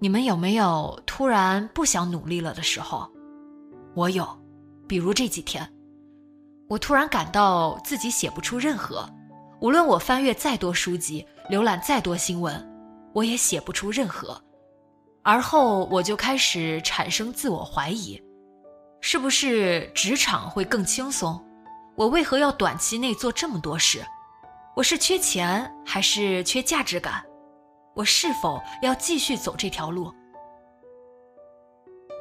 你们有没有突然不想努力了的时候？我有，比如这几天，我突然感到自己写不出任何，无论我翻阅再多书籍，浏览再多新闻，我也写不出任何。而后我就开始产生自我怀疑：是不是职场会更轻松？我为何要短期内做这么多事？我是缺钱还是缺价值感？我是否要继续走这条路？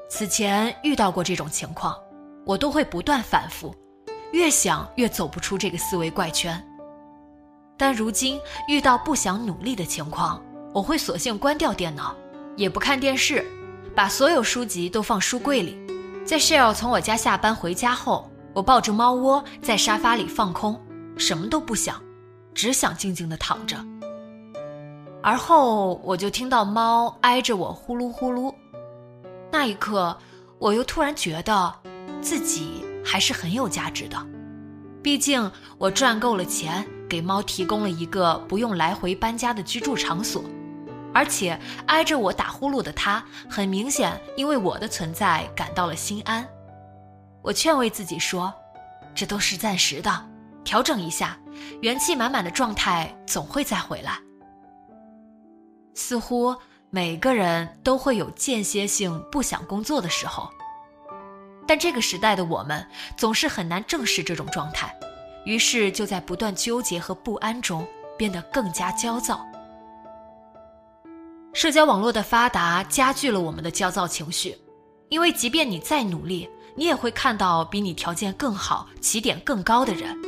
此前遇到过这种情况，我都会不断反复，越想越走不出这个思维怪圈。但如今遇到不想努力的情况，我会索性关掉电脑，也不看电视，把所有书籍都放书柜里。在 Shell 从我家下班回家后，我抱着猫窝在沙发里放空，什么都不想，只想静静的躺着。而后我就听到猫挨着我呼噜呼噜，那一刻，我又突然觉得，自己还是很有价值的。毕竟我赚够了钱，给猫提供了一个不用来回搬家的居住场所，而且挨着我打呼噜的它，很明显因为我的存在感到了心安。我劝慰自己说，这都是暂时的，调整一下，元气满满的状态总会再回来。似乎每个人都会有间歇性不想工作的时候，但这个时代的我们总是很难正视这种状态，于是就在不断纠结和不安中变得更加焦躁。社交网络的发达加剧了我们的焦躁情绪，因为即便你再努力，你也会看到比你条件更好、起点更高的人，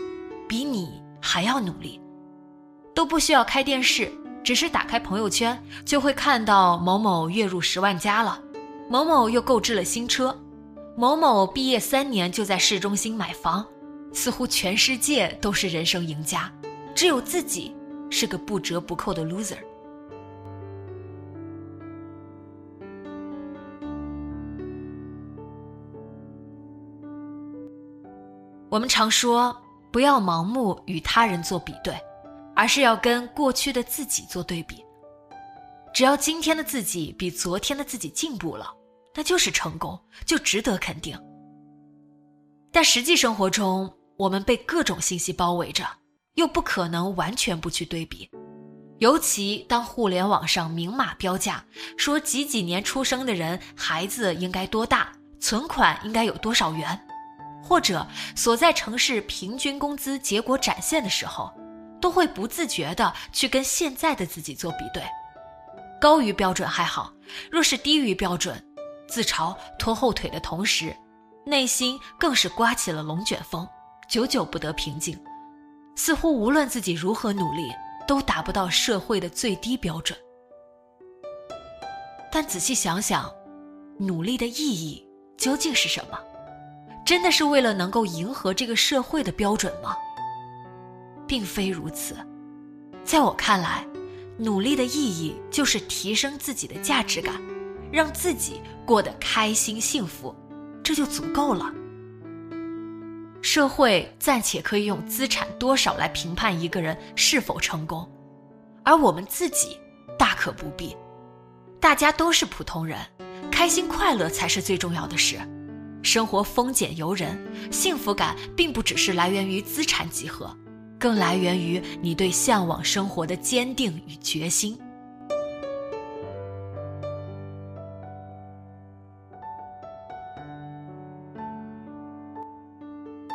比你还要努力，都不需要开电视。只是打开朋友圈，就会看到某某月入十万加了，某某又购置了新车，某某毕业三年就在市中心买房，似乎全世界都是人生赢家，只有自己是个不折不扣的 loser。我们常说，不要盲目与他人做比对。而是要跟过去的自己做对比，只要今天的自己比昨天的自己进步了，那就是成功，就值得肯定。但实际生活中，我们被各种信息包围着，又不可能完全不去对比。尤其当互联网上明码标价说几几年出生的人孩子应该多大，存款应该有多少元，或者所在城市平均工资结果展现的时候。都会不自觉的去跟现在的自己做比对，高于标准还好，若是低于标准，自嘲拖后腿的同时，内心更是刮起了龙卷风，久久不得平静，似乎无论自己如何努力，都达不到社会的最低标准。但仔细想想，努力的意义究竟是什么？真的是为了能够迎合这个社会的标准吗？并非如此，在我看来，努力的意义就是提升自己的价值感，让自己过得开心幸福，这就足够了。社会暂且可以用资产多少来评判一个人是否成功，而我们自己大可不必。大家都是普通人，开心快乐才是最重要的事。生活丰俭由人，幸福感并不只是来源于资产集合。更来源于你对向往生活的坚定与决心。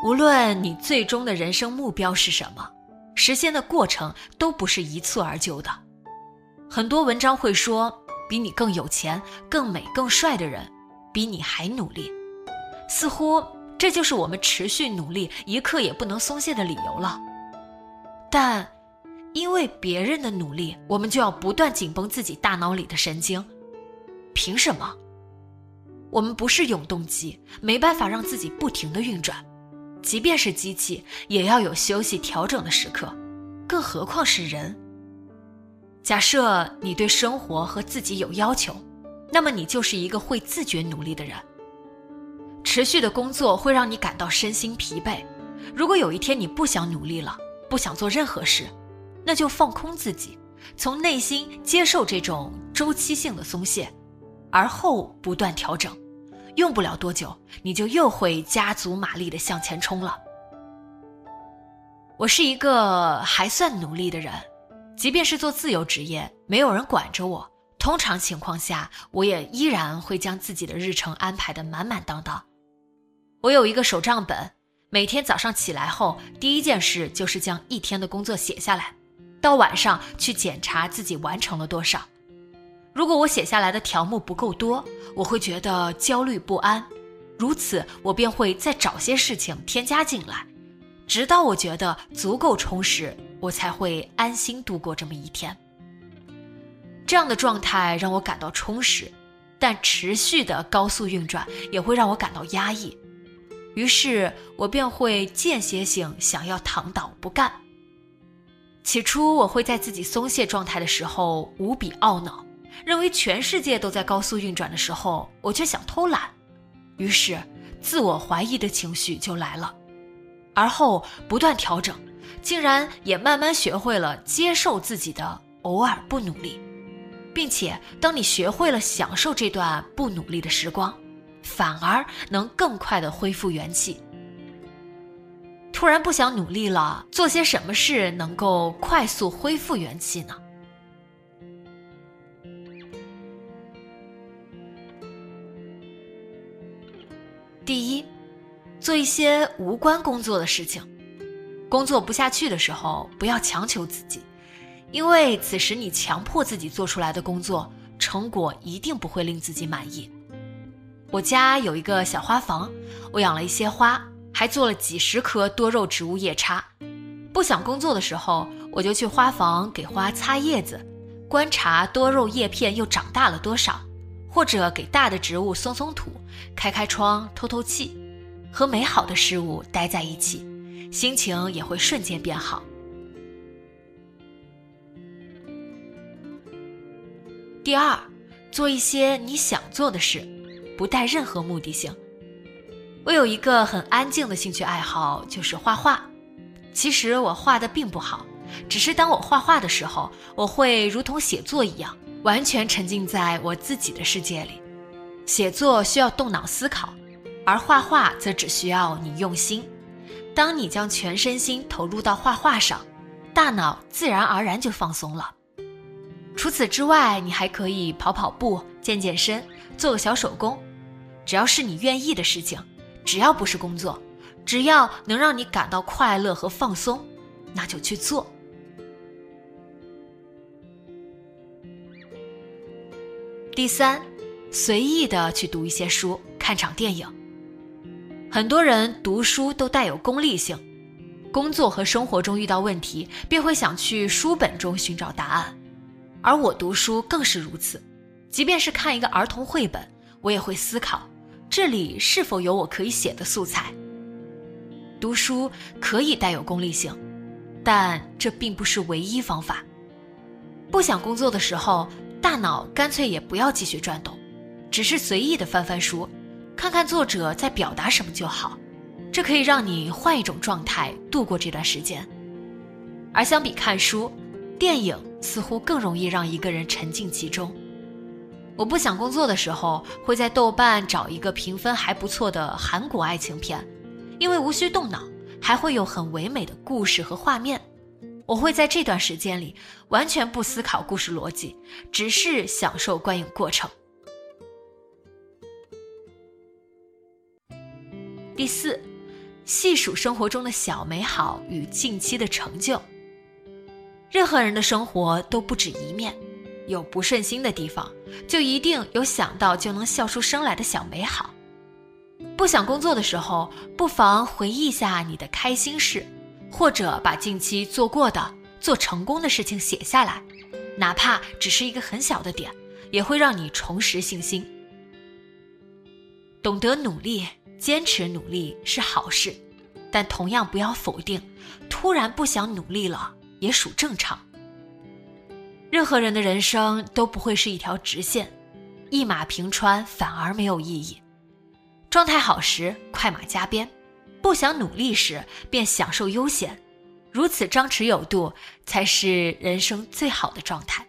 无论你最终的人生目标是什么，实现的过程都不是一蹴而就的。很多文章会说，比你更有钱、更美、更帅的人，比你还努力，似乎这就是我们持续努力、一刻也不能松懈的理由了。但，因为别人的努力，我们就要不断紧绷自己大脑里的神经。凭什么？我们不是永动机，没办法让自己不停的运转。即便是机器，也要有休息调整的时刻，更何况是人。假设你对生活和自己有要求，那么你就是一个会自觉努力的人。持续的工作会让你感到身心疲惫。如果有一天你不想努力了，不想做任何事，那就放空自己，从内心接受这种周期性的松懈，而后不断调整，用不了多久，你就又会加足马力的向前冲了。我是一个还算努力的人，即便是做自由职业，没有人管着我，通常情况下，我也依然会将自己的日程安排的满满当当。我有一个手账本，每天早上起来后，第一件事就是将一天的工作写下来，到晚上去检查自己完成了多少。如果我写下来的条目不够多，我会觉得焦虑不安，如此我便会再找些事情添加进来，直到我觉得足够充实，我才会安心度过这么一天。这样的状态让我感到充实，但持续的高速运转也会让我感到压抑。于是我便会间歇性想要躺倒不干。起初我会在自己松懈状态的时候无比懊恼，认为全世界都在高速运转的时候，我却想偷懒，于是自我怀疑的情绪就来了。而后不断调整，竟然也慢慢学会了接受自己的偶尔不努力，并且当你学会了享受这段不努力的时光。反而能更快的恢复元气。突然不想努力了，做些什么事能够快速恢复元气呢？第一，做一些无关工作的事情。工作不下去的时候，不要强求自己，因为此时你强迫自己做出来的工作，成果一定不会令自己满意。我家有一个小花房，我养了一些花，还做了几十棵多肉植物叶插。不想工作的时候，我就去花房给花擦叶子，观察多肉叶片又长大了多少，或者给大的植物松松土，开开窗透透气，和美好的事物待在一起，心情也会瞬间变好。第二，做一些你想做的事。不带任何目的性。我有一个很安静的兴趣爱好，就是画画。其实我画的并不好，只是当我画画的时候，我会如同写作一样，完全沉浸在我自己的世界里。写作需要动脑思考，而画画则只需要你用心。当你将全身心投入到画画上，大脑自然而然就放松了。除此之外，你还可以跑跑步、健健身、做个小手工。只要是你愿意的事情，只要不是工作，只要能让你感到快乐和放松，那就去做。第三，随意的去读一些书，看场电影。很多人读书都带有功利性，工作和生活中遇到问题，便会想去书本中寻找答案，而我读书更是如此。即便是看一个儿童绘本，我也会思考。这里是否有我可以写的素材？读书可以带有功利性，但这并不是唯一方法。不想工作的时候，大脑干脆也不要继续转动，只是随意的翻翻书，看看作者在表达什么就好。这可以让你换一种状态度过这段时间。而相比看书，电影似乎更容易让一个人沉浸其中。我不想工作的时候，会在豆瓣找一个评分还不错的韩国爱情片，因为无需动脑，还会有很唯美的故事和画面。我会在这段时间里完全不思考故事逻辑，只是享受观影过程。第四，细数生活中的小美好与近期的成就。任何人的生活都不止一面。有不顺心的地方，就一定有想到就能笑出声来的小美好。不想工作的时候，不妨回忆一下你的开心事，或者把近期做过的、做成功的事情写下来，哪怕只是一个很小的点，也会让你重拾信心。懂得努力、坚持努力是好事，但同样不要否定，突然不想努力了也属正常。任何人的人生都不会是一条直线，一马平川反而没有意义。状态好时快马加鞭，不想努力时便享受悠闲，如此张弛有度才是人生最好的状态。